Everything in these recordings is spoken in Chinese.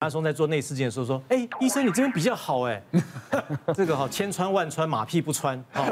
阿松在做内视镜的时候说：“哎，医生，你这边比较好哎，这个哈千穿万穿马屁不穿，哈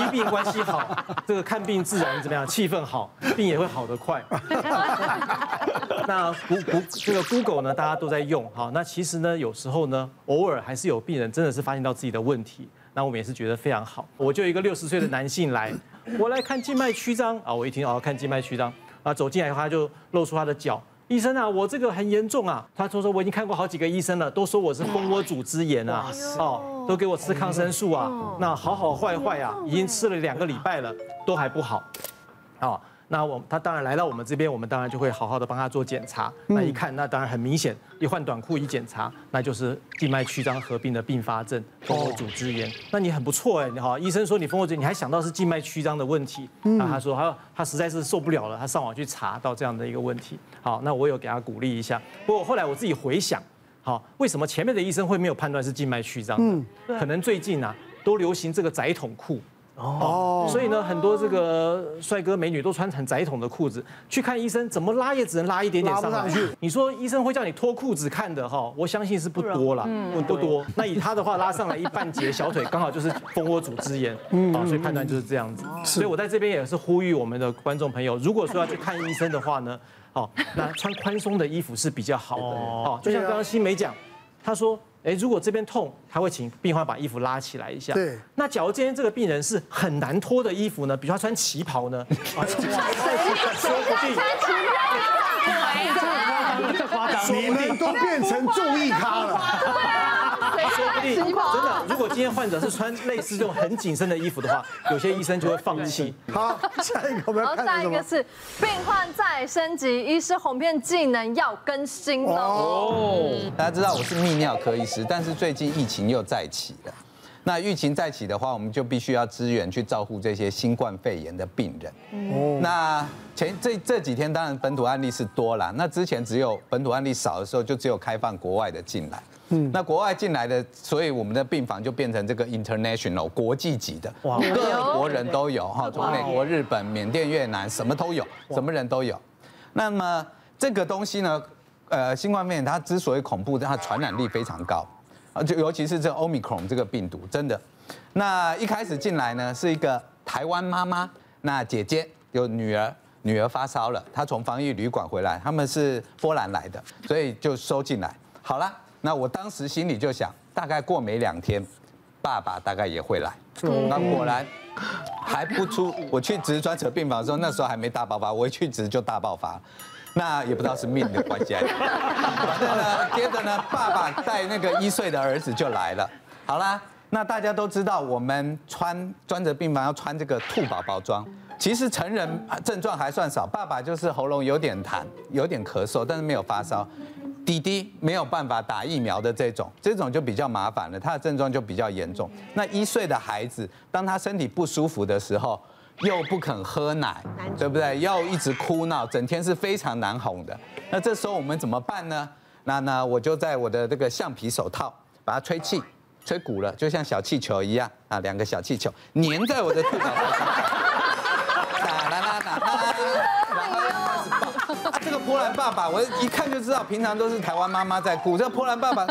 医病关系好，这个看病自然怎么样，气氛好，病也会好得快。那谷谷这个 Google 呢，大家都在用哈。那其实呢，有时候呢，偶尔还是有病人真的是发现到自己的问题，那我们也是觉得非常好。我就一个六十岁的男性来，我来看静脉曲张啊，我一听哦，看静脉曲张啊，走进来以后他就露出他的脚。”医生啊，我这个很严重啊！他说说我已经看过好几个医生了，都说我是蜂窝组织炎啊，哦，都给我吃抗生素啊，那好好坏坏啊，已经吃了两个礼拜了，都还不好，哦。那我他当然来到我们这边，我们当然就会好好的帮他做检查。那一看，那当然很明显，一换短裤一检查，那就是静脉曲张合并的并发症，蜂窝组织炎。那你很不错哎，你好，医生说你蜂窝组织，你还想到是静脉曲张的问题。那他说他他实在是受不了了，他上网去查到这样的一个问题。好，那我有给他鼓励一下。不过后来我自己回想，好，为什么前面的医生会没有判断是静脉曲张？嗯，可能最近啊都流行这个窄筒裤。哦，所以呢，很多这个帅哥美女都穿很窄筒的裤子去看医生，怎么拉也只能拉一点点上来。你说医生会叫你脱裤子看的哈？我相信是不多了，不多。那以他的话拉上来一半截小腿，刚好就是蜂窝组织炎，啊，所以判断就是这样子。所以我在这边也是呼吁我们的观众朋友，如果说要去看医生的话呢，好，那穿宽松的衣服是比较好的。哦，就像刚刚新梅讲，他说。哎，如果这边痛，他会请病患把衣服拉起来一下。对。那假如今天这个病人是很难脱的衣服呢？比如他穿旗袍呢？说不定。太夸张，你们都变成注意咖了。说不定真的，如果今天患者是穿类似这种很紧身的衣服的话，有些医生就会放弃。好，下一个我们要看什么？下一个是病患再升级，医师哄骗技能要更新哦。大家知道我是泌尿科医师，但是最近疫情又再起了。那疫情再起的话，我们就必须要支援去照顾这些新冠肺炎的病人。哦。那前这这几天当然本土案例是多了，那之前只有本土案例少的时候，就只有开放国外的进来。嗯，那国外进来的，所以我们的病房就变成这个 international 国际级的，各国人都有哈，从美国、日本、缅甸、越南，什么都有，什么人都有。那么这个东西呢，呃，新冠肺炎它之所以恐怖，它传染力非常高，啊，就尤其是这 Omicron 这个病毒，真的。那一开始进来呢，是一个台湾妈妈，那姐姐有女儿，女儿发烧了，她从防疫旅馆回来，他们是波兰来的，所以就收进来。好了。那我当时心里就想，大概过没两天，爸爸大概也会来。那果然还不出，我去值专责病房的时候，那时候还没大爆发，我一去值就大爆发。那也不知道是命的关系。反正呢，接着呢，爸爸带那个一岁的儿子就来了。好啦，那大家都知道，我们穿专责病房要穿这个兔宝宝装。其实成人症状还算少，爸爸就是喉咙有点痰，有点咳嗽，但是没有发烧。弟弟没有办法打疫苗的这种，这种就比较麻烦了，他的症状就比较严重。那一岁的孩子，当他身体不舒服的时候，又不肯喝奶，对不对？又一直哭闹，整天是非常难哄的。那这时候我们怎么办呢？那那我就在我的这个橡皮手套把它吹气，吹鼓了，就像小气球一样啊，两个小气球粘在我的兔宝宝上。波兰爸爸，我一看就知道，平常都是台湾妈妈在顾。这波兰爸爸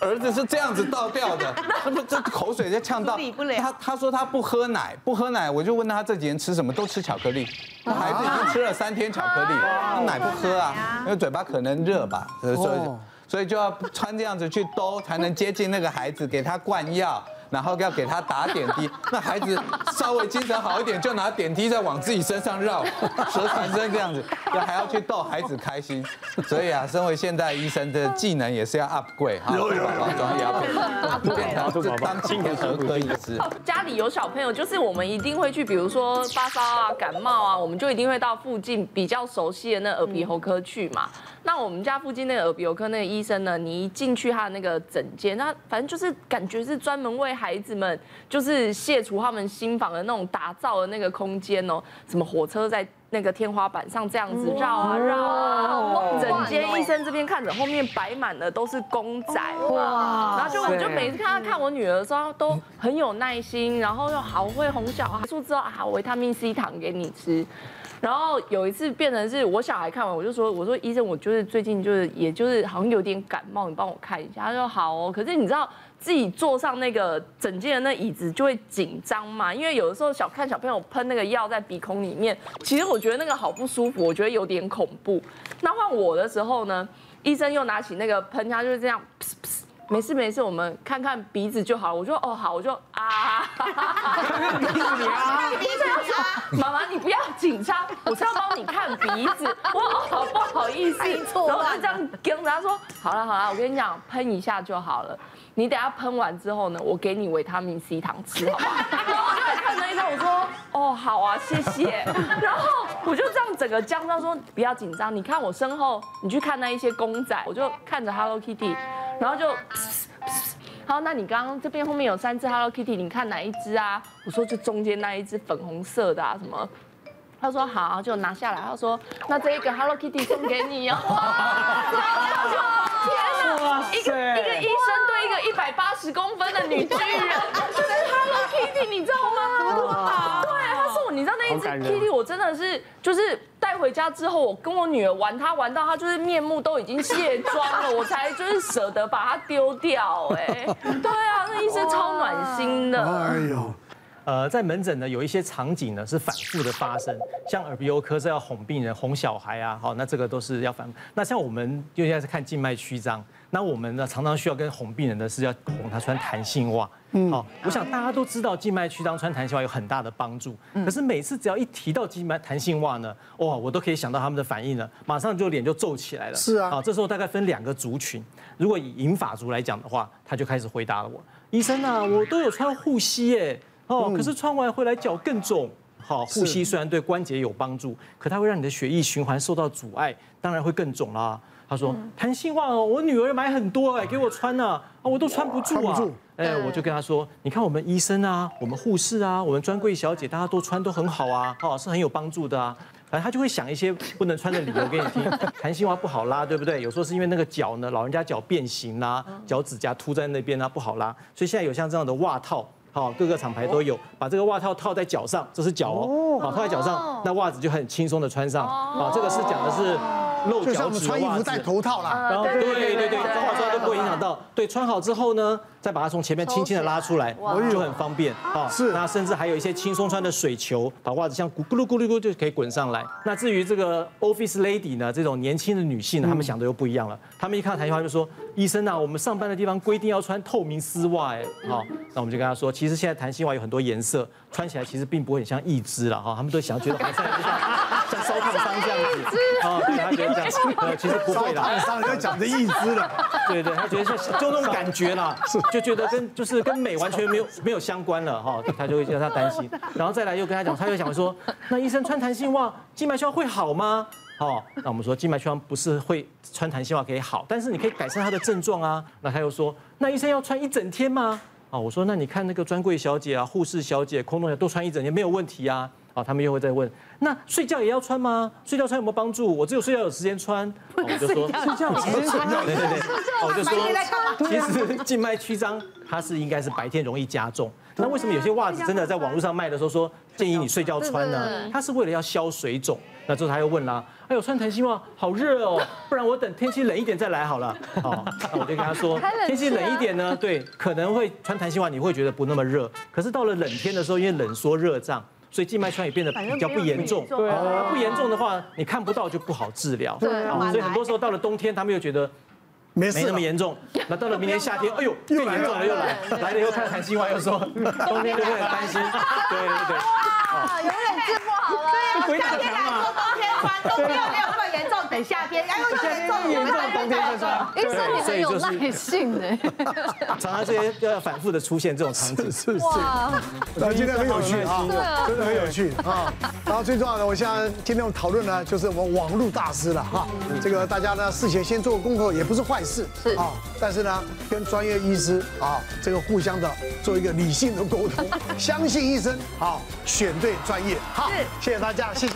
儿子是这样子倒掉的，他不这口水就呛到。他他说他不喝奶，不喝奶，我就问他这几天吃什么，都吃巧克力。孩子已经吃了三天巧克力，他奶不喝啊，因为嘴巴可能热吧，所以所以就要穿这样子去兜，才能接近那个孩子，给他灌药。然后要给他打点滴，那孩子稍微精神好一点，就拿点滴再往自己身上绕，蛇缠身这样子，要还要去逗孩子开心。所以啊，身为现代医生的技能也是要 upgrade 哈，宝宝装也要变成当青年儿科医师。家里有小朋友，就是我们一定会去，比如说发烧啊、感冒啊，我们就一定会到附近比较熟悉的那耳鼻喉科去嘛。那我们家附近那个耳鼻喉科那个医生呢，你一进去他的那个诊间，那反正就是感觉是专门为孩子们就是卸除他们新房的那种打造的那个空间哦，什么火车在那个天花板上这样子绕啊绕啊，整间医生这边看着，后面摆满了都是公仔哇，然后就我就每次看他看我女儿的时候都很有耐心，然后又好会哄小孩，说之后啊维他命 C 糖给你吃。然后有一次变成是我小孩看完，我就说，我说医生，我就是最近就是也就是好像有点感冒，你帮我看一下。他说好哦，可是你知道自己坐上那个整件的那椅子就会紧张嘛，因为有的时候小看小朋友喷那个药在鼻孔里面，其实我觉得那个好不舒服，我觉得有点恐怖。那换我的时候呢，医生又拿起那个喷，枪就是这样。没事没事，我们看看鼻子就好。我说哦好，我就啊，看看鼻子你啊。医生说妈妈你不要紧张，我是要帮你看鼻子。我哦好不好意思，然后就这样跟他说好了好了，我跟你讲喷一下就好了。你等下喷完之后呢，我给你维他命 C 糖吃好不好？然后我就看着医生我说哦好啊谢谢。然后我就这样整个僵到说不要紧张，你看我身后，你去看那一些公仔，我就看着 Hello Kitty。然后就 好，那你刚刚这边后面有三只 Hello Kitty，你看哪一只啊？我说就中间那一只粉红色的啊，什么？他说好，就拿下来。他说那这一个 Hello Kitty 送给你哦。天哪，一个一个医生对一个一百八十公分的女巨人，就是 Hello Kitty，你知道吗？对，他送我，你知道那一只 Kitty，我真的是就是。回家之后，我跟我女儿玩，她玩到她就是面目都已经卸妆了，我才就是舍得把它丢掉。哎，对啊，那医生超暖心的。哎呦，呃，在门诊呢，有一些场景呢是反复的发生，像耳鼻喉科是要哄病人、哄小孩啊，好，那这个都是要反复。那像我们就现在是看静脉曲张。那我们呢，常常需要跟哄病人的是要哄他穿弹性袜。嗯，好，我想大家都知道静脉曲张穿弹性袜有很大的帮助。可是每次只要一提到静脉弹性袜呢，哇，我都可以想到他们的反应了，马上就脸就皱起来了。是啊，啊，这时候大概分两个族群。如果以银发族来讲的话，他就开始回答了我：医生啊，我都有穿护膝耶，哦，可是穿完回来脚更肿。好，护膝虽然对关节有帮助，可它会让你的血液循环受到阻碍，当然会更肿啦。他说弹性袜哦，我女儿买很多哎，给我穿呢，啊，我都穿不住啊。哎，我就跟他说，你看我们医生啊，我们护士啊，我们专柜小姐，大家都穿都很好啊，哦，是很有帮助的啊。反正他就会想一些不能穿的理由 给你听，弹性袜不好拉，对不对？有时候是因为那个脚呢，老人家脚变形啦，脚趾甲凸在那边啊，不好拉。所以现在有像这样的袜套，好，各个厂牌都有，把这个袜套套在脚上，这是脚哦，好，套在脚上，那袜子就很轻松的穿上。啊，这个是讲的是。露脚趾袜子，就像我们穿衣服戴头套啦，然后对对对对，穿好之后都不会影响到。对，穿好之后呢，再把它从前面轻轻的拉出来，就很方便。啊，是。那甚至还有一些轻松穿的水球，把袜子像咕噜咕噜咕就可以滚上来。那至于这个 office lady 呢，这种年轻的女性呢，她们想的又不一样了。她们一看到弹性袜就说：“医生啊，我们上班的地方规定要穿透明丝袜。”哎，好，那我们就跟她说，其实现在弹性袜有很多颜色，穿起来其实并不会很像一只了哈。他们都想觉得好像像烧烫伤这样子。啊，对，他觉得这样，呃，其实不会啦。上人家讲的义肢了，对对，他觉得是就那种感觉啦，就觉得跟就是跟美完全没有没有相关了哈，他就会觉得他担心，然后再来又跟他讲，他又想说，那医生穿弹性袜，静脉曲张会好吗？哦，那我们说静脉曲张不是会穿弹性袜可以好，但是你可以改善他的症状啊。那他又说，那医生要穿一整天吗？啊，我说那你看那个专柜小姐啊、护士小姐、空中小姐都穿一整天没有问题啊。啊，他们又会再问，那睡觉也要穿吗？睡觉穿有没有帮助？我只有睡觉有时间穿，我就说睡觉有时间穿，对对对，我就说其实静脉曲张它是应该是白天容易加重，那为什么有些袜子真的在网络上卖的时候说建议你睡觉穿呢？它是为了要消水肿。那之后他又问啦，哎呦，穿弹性袜好热哦，不然我等天气冷一点再来好了。好，那我就跟他说，天气冷一点呢，对，可能会穿弹性袜你会觉得不那么热，可是到了冷天的时候，因为冷缩热胀。所以静脉栓也变得比较不严重，对，不严重的话，你看不到就不好治疗，对，所以很多时候到了冬天，他们又觉得没没那么严重，那到了明年夏天，哎呦，更严重了又来，来了以后看韩星华又说 冬天就会很担心，对对对，啊，永远治不好了，对，夏天来说冬天穿都没有没有那么严重，等夏天，然后又严重，严重冬天再穿，医生你很有耐性呢，常常这些要反复的出现这种场景，是是，那今天很有趣啊，真的很有趣啊，然后最重要的，我现在今天我们讨论呢，就是我们网络大师了哈，这个大家呢事前先做个功课也不是坏事，是。啊，但是呢跟专业医师啊这个互相的做一个理性的沟通，相信医生，啊选对专业，好，谢谢大家，谢谢。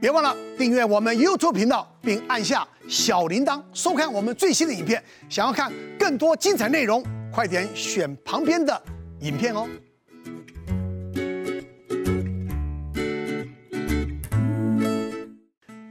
别忘了订阅我们 YouTube 频道，并按下小铃铛，收看我们最新的影片。想要看更多精彩内容，快点选旁边的影片哦。